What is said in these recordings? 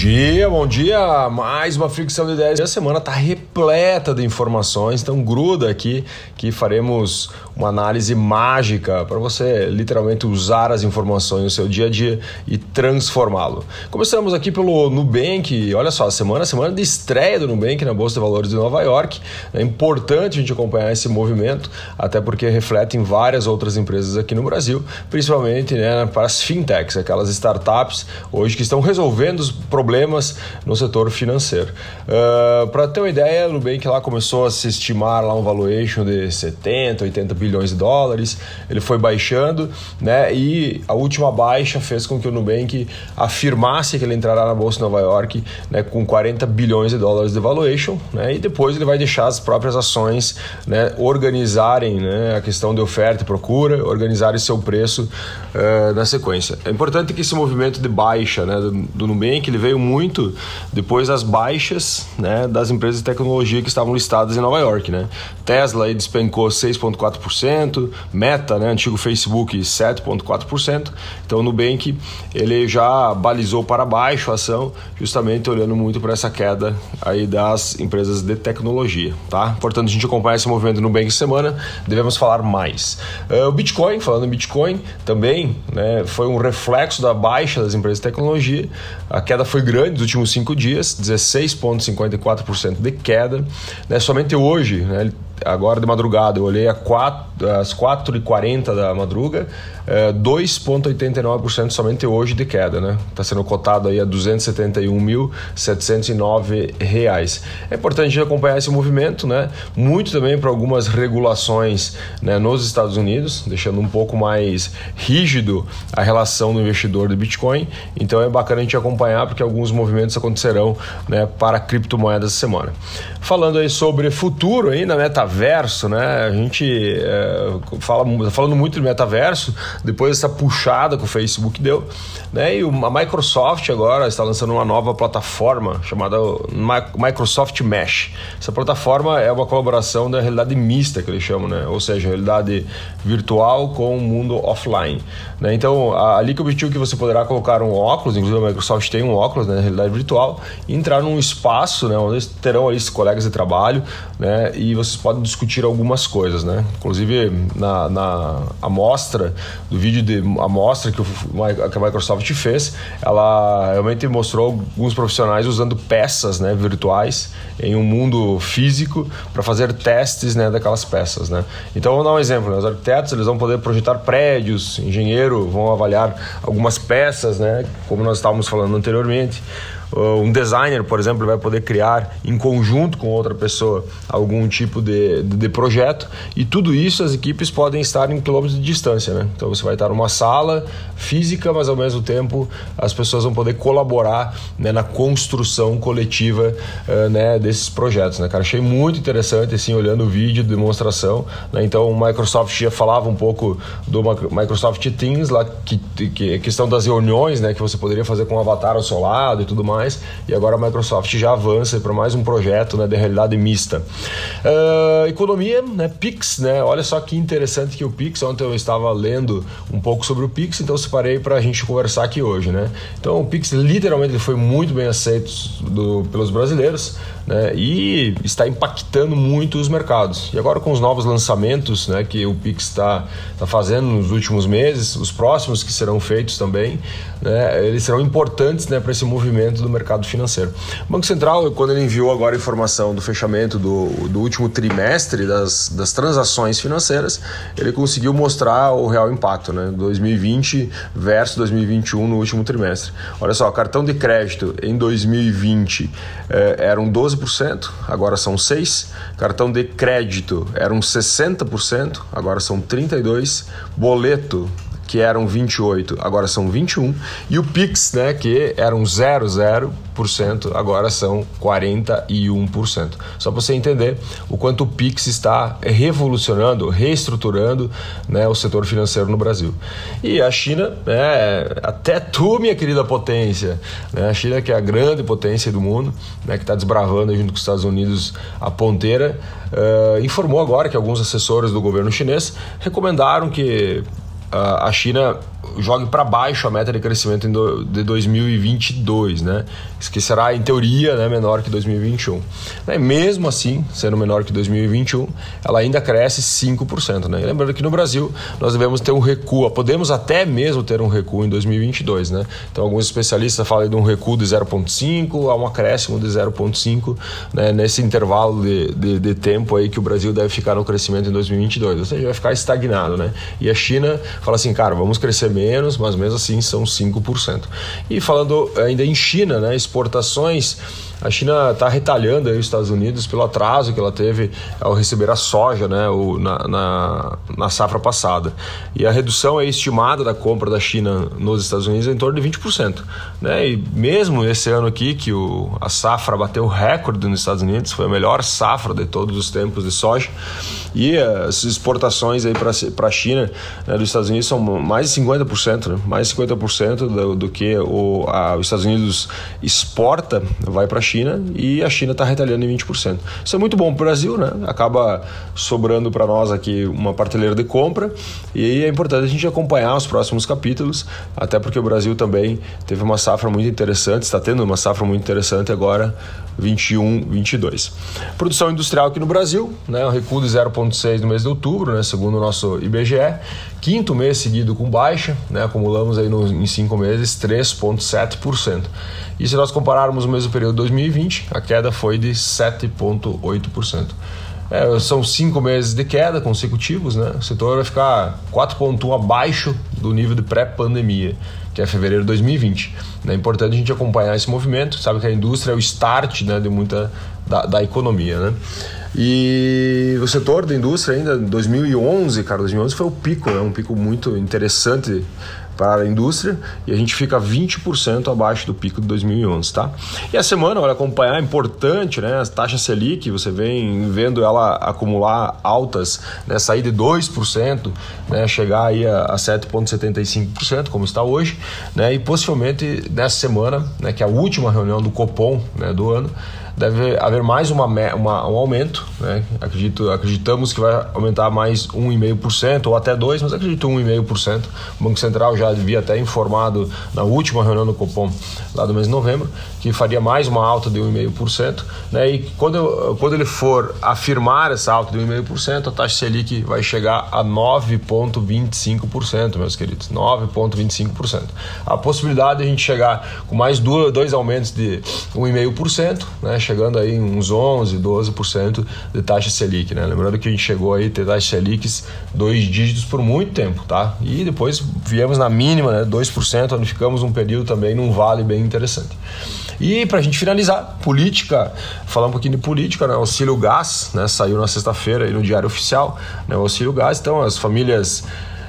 dia, bom dia. Mais uma fricção de ideias. A semana está repleta de informações, então gruda aqui que faremos uma análise mágica para você literalmente usar as informações no seu dia a dia e transformá-lo. Começamos aqui pelo Nubank. Olha só, a semana, semana de estreia do Nubank na Bolsa de Valores de Nova York. É importante a gente acompanhar esse movimento, até porque reflete em várias outras empresas aqui no Brasil, principalmente né, para as fintechs, aquelas startups hoje que estão resolvendo os problemas no setor financeiro. Uh, para ter uma ideia, o Nubank lá começou a se estimar lá um valuation de 70, 80 bilhões de dólares. Ele foi baixando, né? E a última baixa fez com que o Nubank afirmasse que ele entrará na bolsa de Nova York, né, com 40 bilhões de dólares de valuation, né? E depois ele vai deixar as próprias ações, né, organizarem, né, a questão de oferta e procura, organizarem seu preço uh, na sequência. É importante que esse movimento de baixa, né, do, do Nubank, ele veio muito depois das baixas, né, das empresas de tecnologia que estavam listadas em Nova York, né? Tesla aí despencou 6,4%, Meta, né, antigo Facebook, 7,4%. Então o Nubank ele já balizou para baixo a ação, justamente olhando muito para essa queda aí das empresas de tecnologia, tá? Portanto, a gente acompanha esse movimento no Nubank semana, devemos falar mais. Uh, o Bitcoin, falando em Bitcoin, também né, foi um reflexo da baixa das empresas de tecnologia. A queda foi grande nos últimos cinco dias, 16,54% de queda. Né, somente hoje, né, agora de madrugada, eu olhei às 4h40 da madruga, é, 2,89% somente hoje de queda, né? Está sendo cotado aí a 271.709 reais. É importante acompanhar esse movimento, né? Muito também para algumas regulações né, nos Estados Unidos, deixando um pouco mais rígido a relação do investidor de Bitcoin. Então é bacana a gente acompanhar porque alguns movimentos acontecerão né, para criptomoedas essa semana. Falando aí sobre futuro aí na metaverso, né? A gente é, fala falando muito de metaverso, depois dessa puxada que o Facebook deu, né? E a Microsoft agora está lançando uma nova plataforma chamada Microsoft Mesh. Essa plataforma é uma colaboração da realidade mista que eles chamam, né? Ou seja, realidade virtual com o mundo offline. Né? Então, ali que eu objetivo que você poderá colocar um óculos, inclusive a Microsoft tem um óculos, né, realidade virtual, e entrar num espaço, né, onde terão ali colegas de trabalho, né, e vocês podem discutir algumas coisas, né? Inclusive na, na amostra do vídeo de amostra que, o, que a Microsoft fez, ela realmente mostrou alguns profissionais usando peças, né, virtuais em um mundo físico para fazer testes, né, daquelas peças, né? Então, vou dar um exemplo, né? os arquitetos eles vão poder projetar prédios, engenheiro vão avaliar algumas peças, né, como nós estávamos falando anteriormente. Uh, um designer, por exemplo, vai poder criar em conjunto com outra pessoa algum tipo de, de, de, projeto e tudo isso as equipes podem estar em quilômetros de distância, né? Então você vai estar numa sala física, mas ao mesmo tempo as pessoas vão poder colaborar né, na construção coletiva uh, né, desses projetos, né, cara? Achei muito interessante, assim, olhando o vídeo de demonstração, né? Então o Microsoft já falava um pouco do Microsoft Teams lá, que, que questão das reuniões, né, que você poderia fazer com um avatar ao seu lado e tudo mais. E agora a Microsoft já avança para mais um projeto né, de realidade mista. Uh, economia, né, Pix, né? Olha só que interessante que o Pix, ontem eu estava lendo um pouco sobre o Pix, então separei para a gente conversar aqui hoje, né? Então o Pix literalmente foi muito bem aceito do, pelos brasileiros né, e está impactando muito os mercados. E agora com os novos lançamentos né, que o Pix está tá fazendo nos últimos meses, os próximos que serão feitos também, né, eles serão importantes né, para esse movimento do mercado financeiro. O Banco Central, quando ele enviou agora a informação do fechamento do, do último trimestre das, das transações financeiras, ele conseguiu mostrar o real impacto, né, 2020 versus 2021 no último trimestre. Olha só, cartão de crédito em 2020 eh, eram 12 12%, agora são 6%. Cartão de crédito eram 60%, agora são 32%. Boleto que eram 28, agora são 21, e o Pix, né, que eram 00%, agora são 41%. Só para você entender o quanto o Pix está revolucionando, reestruturando, né, o setor financeiro no Brasil. E a China, né, até tu, minha querida potência, né, a China que é a grande potência do mundo, né, que está desbravando junto com os Estados Unidos a ponteira, uh, informou agora que alguns assessores do governo chinês recomendaram que a China jogue para baixo a meta de crescimento de 2022, né? Que será, em teoria, né, menor que 2021. Né? Mesmo assim, sendo menor que 2021, ela ainda cresce 5%. Né? E lembrando que no Brasil nós devemos ter um recuo, podemos até mesmo ter um recuo em 2022. Né? Então, alguns especialistas falam de um recuo de 0,5% a um acréscimo de 0,5% né? nesse intervalo de, de, de, tempo aí que o Brasil deve ficar no crescimento em 2022. Ou seja, vai ficar estagnado. Né? E a China fala assim, cara, vamos crescer menos, mas mesmo assim são 5%. E falando ainda em China, né, exportações a China está retalhando aí os Estados Unidos pelo atraso que ela teve ao receber a soja né, o, na, na, na, safra passada. E a redução é estimada da compra da China nos Estados Unidos é em torno de 20%. Né? E mesmo esse ano aqui, que o, a safra bateu recorde nos Estados Unidos, foi a melhor safra de todos os tempos de soja, e as exportações para a China né, dos Estados Unidos são mais de 50%, né? mais de 50% do, do que o, a, os Estados Unidos exporta vai para a China e a China está retalhando em 20%. Isso é muito bom para o Brasil, né? Acaba sobrando para nós aqui uma prateleira de compra e é importante a gente acompanhar os próximos capítulos, até porque o Brasil também teve uma safra muito interessante, está tendo uma safra muito interessante agora, 21, 22. Produção industrial aqui no Brasil, né? Um recuo de 0,6 no mês de outubro, né? Segundo o nosso IBGE. Quinto mês seguido com baixa, né? Acumulamos aí no, em cinco meses 3,7%. E se nós compararmos o mesmo período de 2020, a queda foi de 7,8%. É, são cinco meses de queda consecutivos, né? O setor vai ficar 4,1 abaixo do nível de pré-pandemia, que é fevereiro de 2020. É importante a gente acompanhar esse movimento, sabe que a indústria é o start né, de muita da, da economia, né? E o setor da indústria ainda, 2011, cara, 2011 foi o pico, né? Um pico muito interessante para a indústria e a gente fica 20% abaixo do pico de 2011, tá? E a semana, olha, acompanhar é importante, né? As taxas Selic, você vem vendo ela acumular altas, né? Sair de 2%, né? Chegar aí a, a 7,75%, como está hoje, né? E possivelmente nessa semana, né? Que é a última reunião do Copom, né? Do ano, deve haver mais uma, uma, um aumento. Né? Acredito, acreditamos que vai aumentar mais 1,5% ou até 2%, mas acredito 1,5%. O Banco Central já havia até informado na última reunião do Copom, lá do mês de novembro, que faria mais uma alta de 1,5%. Né? E quando, quando ele for afirmar essa alta de 1,5%, a taxa Selic vai chegar a 9,25%, meus queridos. 9,25%. A possibilidade de a gente chegar com mais dois aumentos de 1,5%, né? Chegando aí uns 11, 12% de taxa Selic, né? Lembrando que a gente chegou aí a ter taxa Selic dois dígitos por muito tempo, tá? E depois viemos na mínima, né, 2%, onde ficamos um período também num vale bem interessante. E para a gente finalizar, política, falar um pouquinho de política, né? Auxílio gás, né? Saiu na sexta-feira aí no Diário Oficial, né? Auxílio gás, então as famílias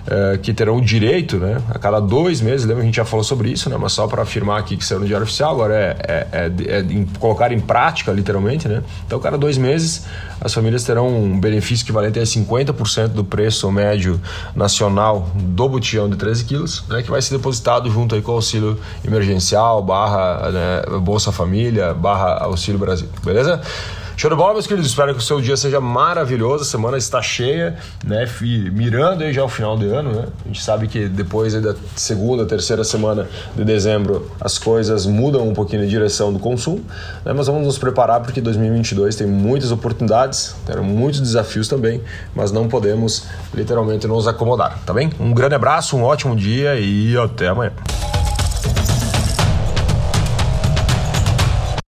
é, que terão o direito, né, a cada dois meses, lembra que a gente já falou sobre isso, né, mas só para afirmar aqui que saiu no Diário Oficial, agora é, é, é, é colocar em prática, literalmente, né, então cada dois meses as famílias terão um benefício equivalente a 50% do preço médio nacional do botijão de 13 quilos, né, que vai ser depositado junto aí com o auxílio emergencial, barra né, Bolsa Família, barra Auxílio Brasil, beleza? Show de bola, meus queridos. Espero que o seu dia seja maravilhoso. A semana está cheia, né? Mirando aí já o final de ano, né? A gente sabe que depois da segunda, terceira semana de dezembro as coisas mudam um pouquinho de direção do consumo, né? Mas vamos nos preparar porque 2022 tem muitas oportunidades, terão muitos desafios também, mas não podemos literalmente nos acomodar, tá bem? Um grande abraço, um ótimo dia e até amanhã.